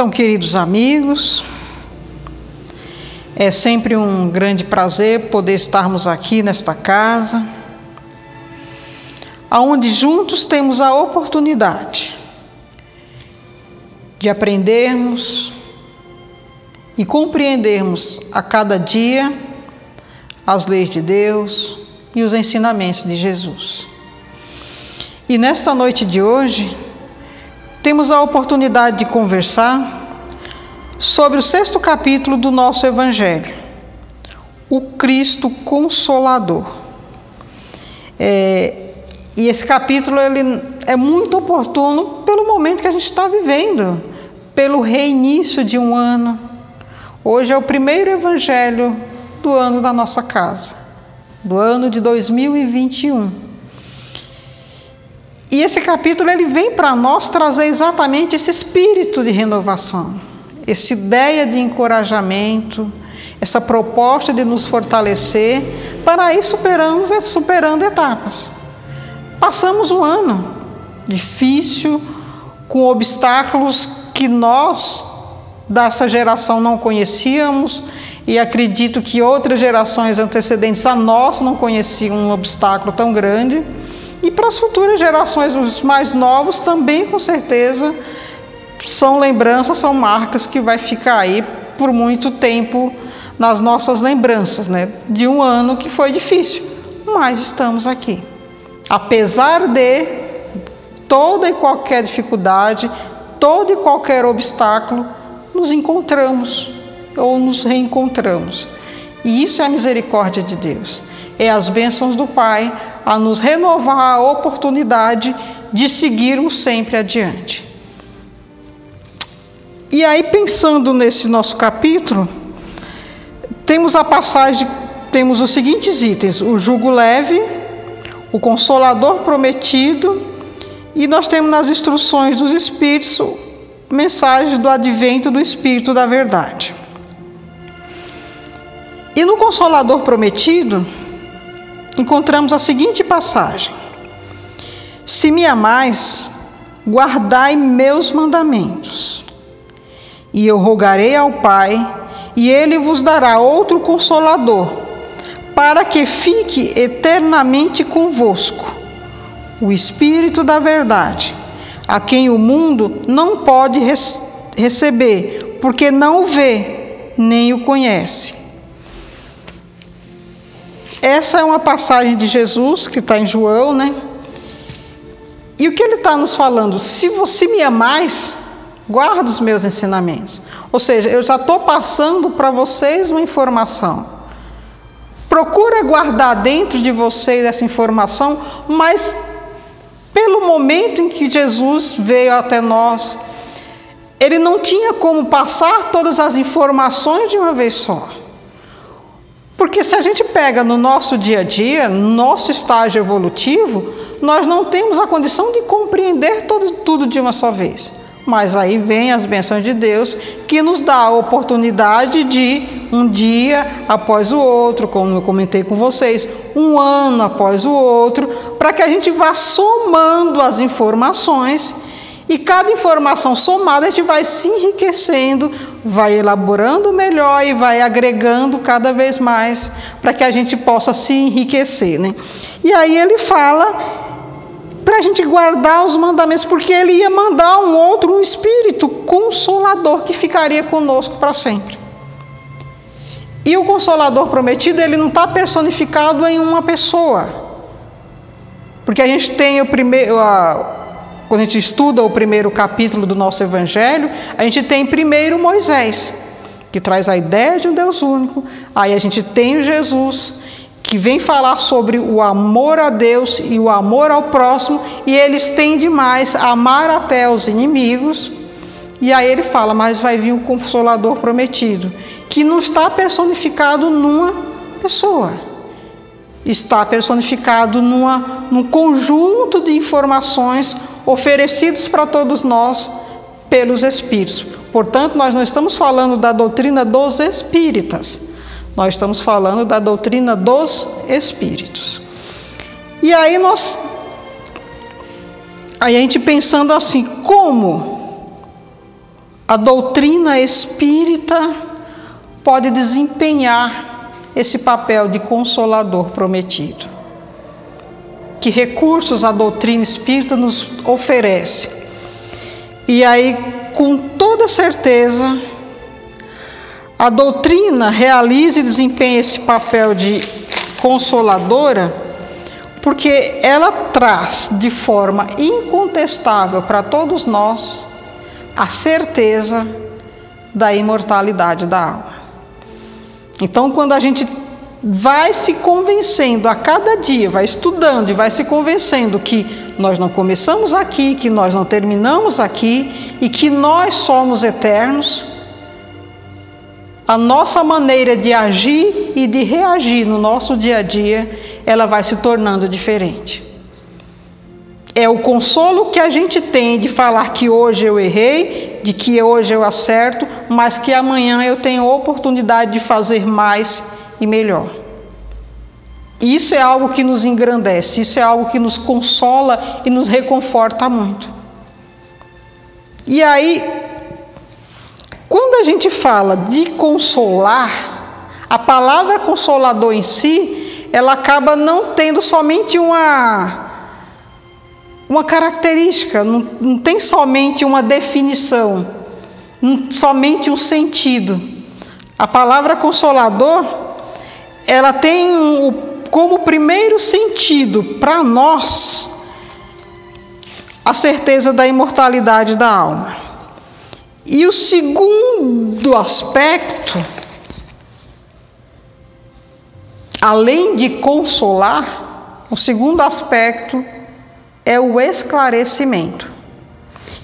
Então, queridos amigos, é sempre um grande prazer poder estarmos aqui nesta casa, aonde juntos temos a oportunidade de aprendermos e compreendermos a cada dia as leis de Deus e os ensinamentos de Jesus. E nesta noite de hoje, temos a oportunidade de conversar sobre o sexto capítulo do nosso Evangelho, o Cristo Consolador. É, e esse capítulo ele é muito oportuno pelo momento que a gente está vivendo, pelo reinício de um ano. Hoje é o primeiro Evangelho do ano da nossa casa, do ano de 2021. E esse capítulo ele vem para nós trazer exatamente esse espírito de renovação, essa ideia de encorajamento, essa proposta de nos fortalecer para ir superando, superando etapas. Passamos um ano difícil, com obstáculos que nós dessa geração não conhecíamos e acredito que outras gerações antecedentes a nós não conheciam um obstáculo tão grande. E para as futuras gerações, os mais novos, também com certeza são lembranças, são marcas que vai ficar aí por muito tempo nas nossas lembranças, né? De um ano que foi difícil, mas estamos aqui. Apesar de toda e qualquer dificuldade, todo e qualquer obstáculo, nos encontramos ou nos reencontramos. E isso é a misericórdia de Deus. É as bênçãos do Pai a nos renovar a oportunidade de seguirmos sempre adiante. E aí, pensando nesse nosso capítulo, temos a passagem, temos os seguintes itens: o jugo leve, o consolador prometido, e nós temos nas instruções dos Espíritos mensagens do advento do Espírito da Verdade. E no Consolador prometido, encontramos a seguinte passagem: Se me amais, guardai meus mandamentos. E eu rogarei ao Pai, e ele vos dará outro consolador, para que fique eternamente convosco, o Espírito da Verdade, a quem o mundo não pode receber, porque não o vê, nem o conhece essa é uma passagem de Jesus que está em João, né? E o que ele está nos falando? Se você me amais, guarda os meus ensinamentos. Ou seja, eu já estou passando para vocês uma informação. Procura guardar dentro de vocês essa informação, mas pelo momento em que Jesus veio até nós, ele não tinha como passar todas as informações de uma vez só. Porque se a gente pega no nosso dia a dia, no nosso estágio evolutivo, nós não temos a condição de compreender todo, tudo de uma só vez. Mas aí vem as bênçãos de Deus que nos dá a oportunidade de um dia após o outro, como eu comentei com vocês, um ano após o outro, para que a gente vá somando as informações e cada informação somada a gente vai se enriquecendo, vai elaborando melhor e vai agregando cada vez mais para que a gente possa se enriquecer. Né? E aí ele fala para a gente guardar os mandamentos, porque ele ia mandar um outro um espírito consolador que ficaria conosco para sempre. E o consolador prometido, ele não está personificado em uma pessoa. Porque a gente tem o primeiro, a, quando a gente estuda o primeiro capítulo do nosso Evangelho, a gente tem primeiro Moisés, que traz a ideia de um Deus único. Aí a gente tem Jesus, que vem falar sobre o amor a Deus e o amor ao próximo, e ele estende mais amar até os inimigos. E aí ele fala, mas vai vir o Consolador prometido, que não está personificado numa pessoa está personificado numa, num conjunto de informações oferecidos para todos nós pelos Espíritos. Portanto, nós não estamos falando da doutrina dos espíritas, nós estamos falando da doutrina dos Espíritos. E aí nós. Aí a gente pensando assim, como a doutrina espírita pode desempenhar esse papel de consolador prometido. Que recursos a doutrina espírita nos oferece? E aí, com toda certeza, a doutrina realiza e desempenha esse papel de consoladora, porque ela traz de forma incontestável para todos nós a certeza da imortalidade da alma. Então, quando a gente vai se convencendo a cada dia, vai estudando e vai se convencendo que nós não começamos aqui, que nós não terminamos aqui e que nós somos eternos, a nossa maneira de agir e de reagir no nosso dia a dia, ela vai se tornando diferente. É o consolo que a gente tem de falar que hoje eu errei, de que hoje eu acerto, mas que amanhã eu tenho oportunidade de fazer mais e melhor. Isso é algo que nos engrandece, isso é algo que nos consola e nos reconforta muito. E aí, quando a gente fala de consolar, a palavra consolador em si, ela acaba não tendo somente uma uma característica, não, não tem somente uma definição, não, somente um sentido. A palavra consolador, ela tem como primeiro sentido para nós a certeza da imortalidade da alma. E o segundo aspecto, além de consolar, o segundo aspecto é o esclarecimento.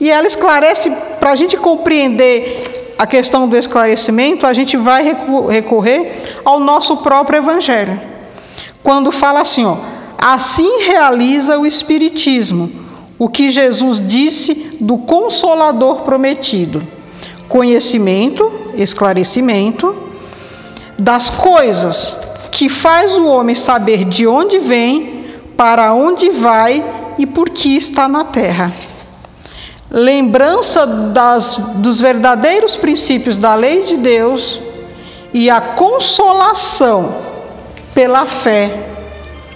E ela esclarece, para a gente compreender a questão do esclarecimento, a gente vai recorrer ao nosso próprio Evangelho. Quando fala assim, ó, assim realiza o Espiritismo, o que Jesus disse do Consolador prometido: conhecimento, esclarecimento das coisas que faz o homem saber de onde vem, para onde vai e por que está na terra. Lembrança das, dos verdadeiros princípios da lei de Deus e a consolação pela fé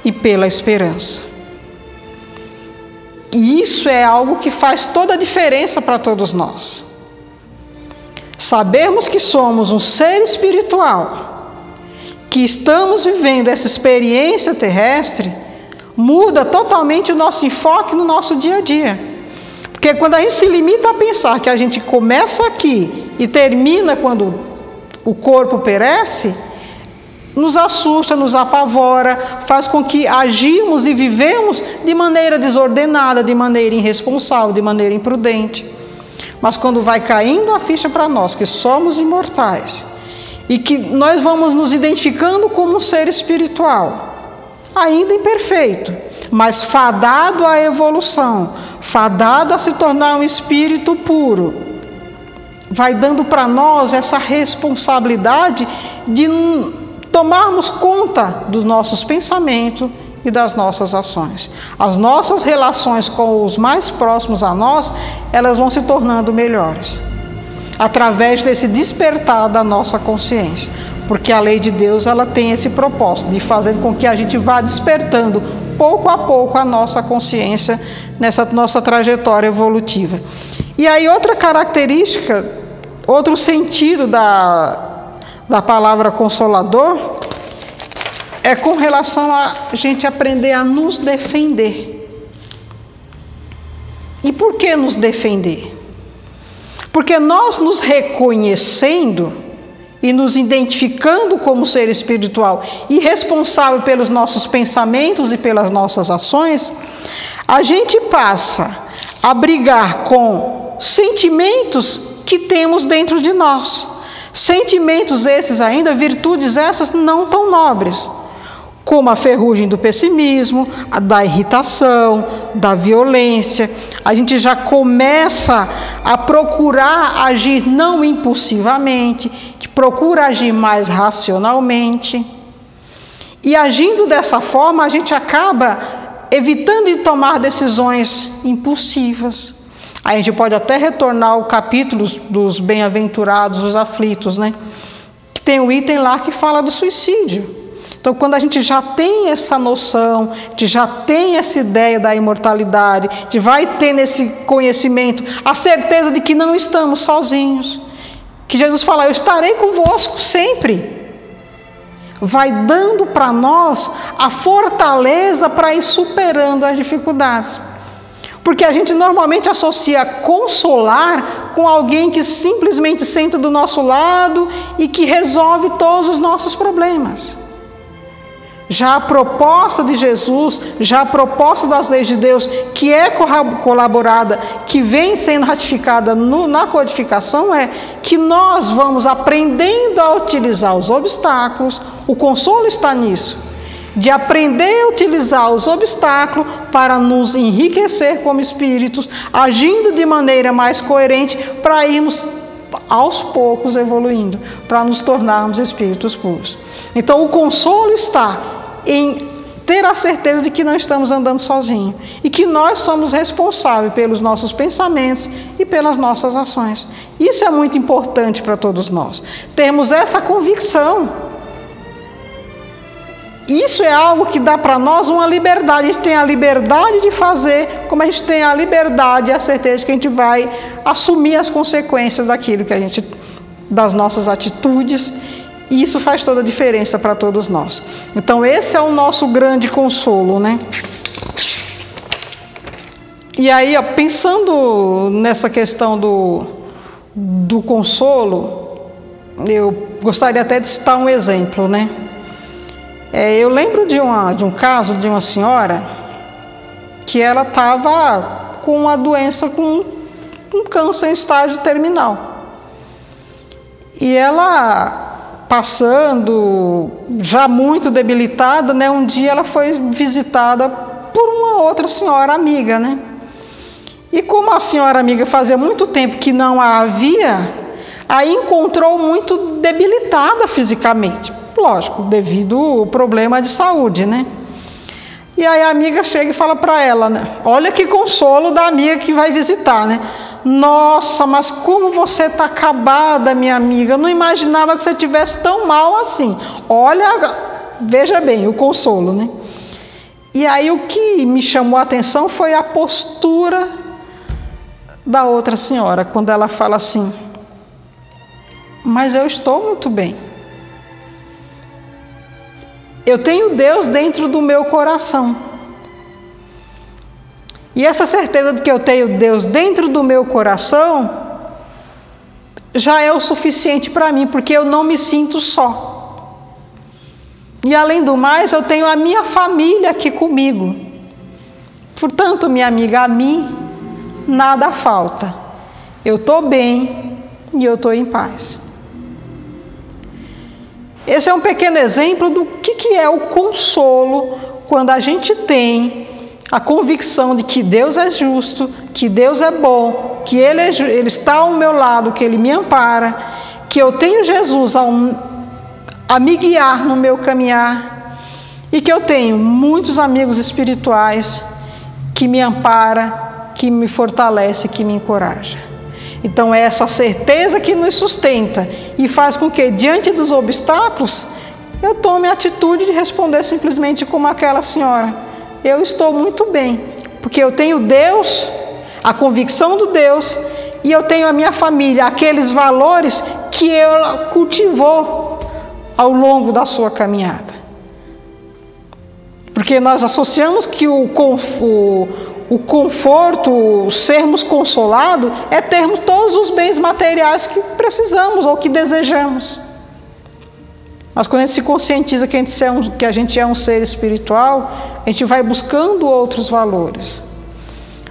e pela esperança. E isso é algo que faz toda a diferença para todos nós. Sabemos que somos um ser espiritual, que estamos vivendo essa experiência terrestre muda totalmente o nosso enfoque no nosso dia a dia. Porque quando a gente se limita a pensar que a gente começa aqui e termina quando o corpo perece, nos assusta, nos apavora, faz com que agimos e vivemos de maneira desordenada, de maneira irresponsável, de maneira imprudente. Mas quando vai caindo a ficha para nós que somos imortais e que nós vamos nos identificando como um ser espiritual, ainda imperfeito, mas fadado à evolução, fadado a se tornar um espírito puro, vai dando para nós essa responsabilidade de tomarmos conta dos nossos pensamentos e das nossas ações. As nossas relações com os mais próximos a nós, elas vão se tornando melhores através desse despertar da nossa consciência porque a lei de Deus ela tem esse propósito de fazer com que a gente vá despertando pouco a pouco a nossa consciência nessa nossa trajetória evolutiva. E aí outra característica, outro sentido da, da palavra consolador é com relação a gente aprender a nos defender. E por que nos defender? Porque nós nos reconhecendo e nos identificando como ser espiritual e responsável pelos nossos pensamentos e pelas nossas ações, a gente passa a brigar com sentimentos que temos dentro de nós. Sentimentos esses ainda, virtudes essas não tão nobres como a ferrugem do pessimismo, a da irritação, da violência. A gente já começa a procurar agir não impulsivamente, procura agir mais racionalmente. E agindo dessa forma, a gente acaba evitando de tomar decisões impulsivas. A gente pode até retornar ao capítulo dos bem-aventurados, os aflitos, né? Que tem um item lá que fala do suicídio. Então, quando a gente já tem essa noção, de já tem essa ideia da imortalidade, de vai ter nesse conhecimento a certeza de que não estamos sozinhos, que Jesus fala: Eu estarei convosco sempre. Vai dando para nós a fortaleza para ir superando as dificuldades. Porque a gente normalmente associa consolar com alguém que simplesmente senta do nosso lado e que resolve todos os nossos problemas. Já a proposta de Jesus, já a proposta das leis de Deus, que é colaborada, que vem sendo ratificada no, na codificação, é que nós vamos aprendendo a utilizar os obstáculos, o consolo está nisso, de aprender a utilizar os obstáculos para nos enriquecer como espíritos, agindo de maneira mais coerente para irmos aos poucos evoluindo, para nos tornarmos espíritos puros. Então o consolo está em ter a certeza de que não estamos andando sozinhos e que nós somos responsáveis pelos nossos pensamentos e pelas nossas ações. Isso é muito importante para todos nós. Termos essa convicção. Isso é algo que dá para nós uma liberdade. A gente tem a liberdade de fazer, como a gente tem a liberdade e a certeza de que a gente vai assumir as consequências daquilo que a gente das nossas atitudes e isso faz toda a diferença para todos nós. Então, esse é o nosso grande consolo, né? E aí, ó, pensando nessa questão do, do consolo, eu gostaria até de citar um exemplo, né? É, eu lembro de, uma, de um caso de uma senhora que ela estava com uma doença com um câncer em estágio terminal. E ela passando, já muito debilitada, né? Um dia ela foi visitada por uma outra senhora amiga, né? E como a senhora amiga fazia muito tempo que não a havia, aí encontrou muito debilitada fisicamente, lógico, devido ao problema de saúde, né? E aí a amiga chega e fala para ela, né? Olha que consolo da amiga que vai visitar, né? Nossa, mas como você está acabada, minha amiga. Eu não imaginava que você tivesse tão mal assim. Olha, veja bem, o consolo, né? E aí o que me chamou a atenção foi a postura da outra senhora, quando ela fala assim: Mas eu estou muito bem. Eu tenho Deus dentro do meu coração. E essa certeza de que eu tenho Deus dentro do meu coração já é o suficiente para mim, porque eu não me sinto só. E além do mais, eu tenho a minha família aqui comigo. Portanto, minha amiga, a mim nada falta. Eu estou bem e eu estou em paz. Esse é um pequeno exemplo do que, que é o consolo quando a gente tem a convicção de que Deus é justo, que Deus é bom, que Ele, é, Ele está ao meu lado, que Ele me ampara, que eu tenho Jesus a, um, a me guiar no meu caminhar e que eu tenho muitos amigos espirituais que me ampara, que me fortalece, que me encoraja. Então é essa certeza que nos sustenta e faz com que diante dos obstáculos eu tome a atitude de responder simplesmente como aquela senhora eu estou muito bem, porque eu tenho Deus, a convicção do Deus, e eu tenho a minha família, aqueles valores que ela cultivou ao longo da sua caminhada. Porque nós associamos que o, o, o conforto, sermos consolados, é termos todos os bens materiais que precisamos ou que desejamos. Mas quando a gente se conscientiza que a gente, é um, que a gente é um ser espiritual, a gente vai buscando outros valores.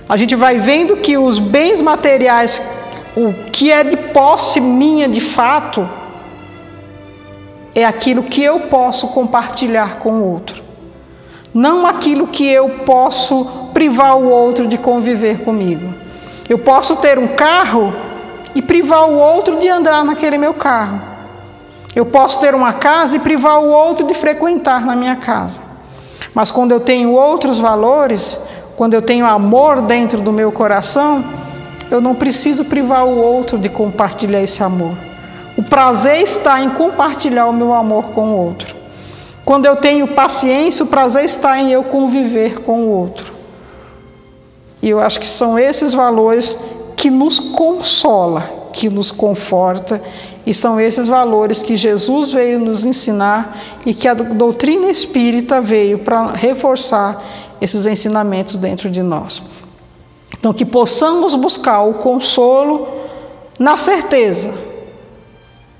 A gente vai vendo que os bens materiais, o que é de posse minha de fato, é aquilo que eu posso compartilhar com o outro. Não aquilo que eu posso privar o outro de conviver comigo. Eu posso ter um carro e privar o outro de andar naquele meu carro. Eu posso ter uma casa e privar o outro de frequentar na minha casa. Mas quando eu tenho outros valores, quando eu tenho amor dentro do meu coração, eu não preciso privar o outro de compartilhar esse amor. O prazer está em compartilhar o meu amor com o outro. Quando eu tenho paciência, o prazer está em eu conviver com o outro. E eu acho que são esses valores que nos consola, que nos conforta, e são esses valores que Jesus veio nos ensinar e que a doutrina espírita veio para reforçar esses ensinamentos dentro de nós. Então, que possamos buscar o consolo na certeza,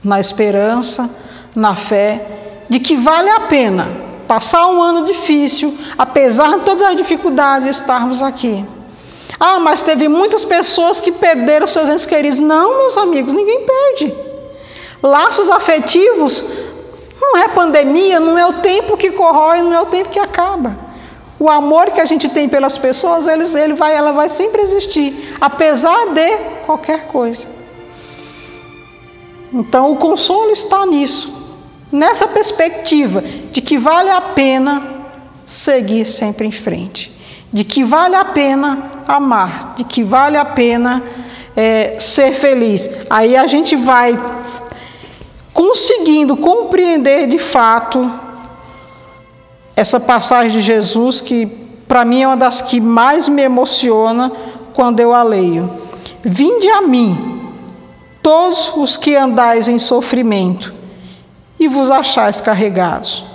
na esperança, na fé, de que vale a pena passar um ano difícil, apesar de todas as dificuldades, estarmos aqui. Ah, mas teve muitas pessoas que perderam seus entes queridos. Não, meus amigos, ninguém perde. Laços afetivos não é pandemia, não é o tempo que corrói, não é o tempo que acaba. O amor que a gente tem pelas pessoas, eles, ele vai, ela vai sempre existir, apesar de qualquer coisa. Então, o consolo está nisso, nessa perspectiva de que vale a pena seguir sempre em frente, de que vale a pena amar, de que vale a pena é, ser feliz. Aí a gente vai conseguindo compreender de fato essa passagem de Jesus que para mim é uma das que mais me emociona quando eu a leio. Vinde a mim, todos os que andais em sofrimento, e vos achais carregados.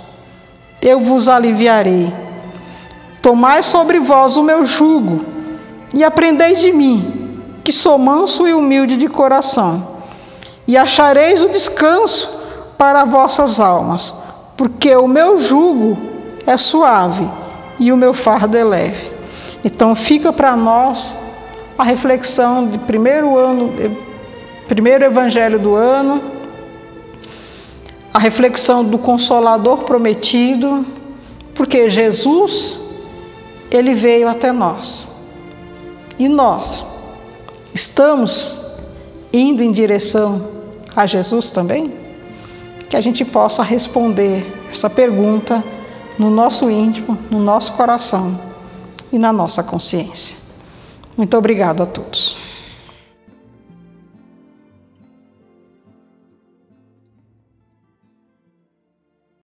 Eu vos aliviarei. Tomai sobre vós o meu jugo e aprendei de mim, que sou manso e humilde de coração, e achareis o descanso para vossas almas, porque o meu jugo é suave e o meu fardo é leve. Então fica para nós a reflexão de primeiro ano, primeiro evangelho do ano, a reflexão do consolador prometido, porque Jesus ele veio até nós. E nós estamos indo em direção a Jesus também? Que a gente possa responder essa pergunta no nosso íntimo, no nosso coração e na nossa consciência. Muito obrigado a todos.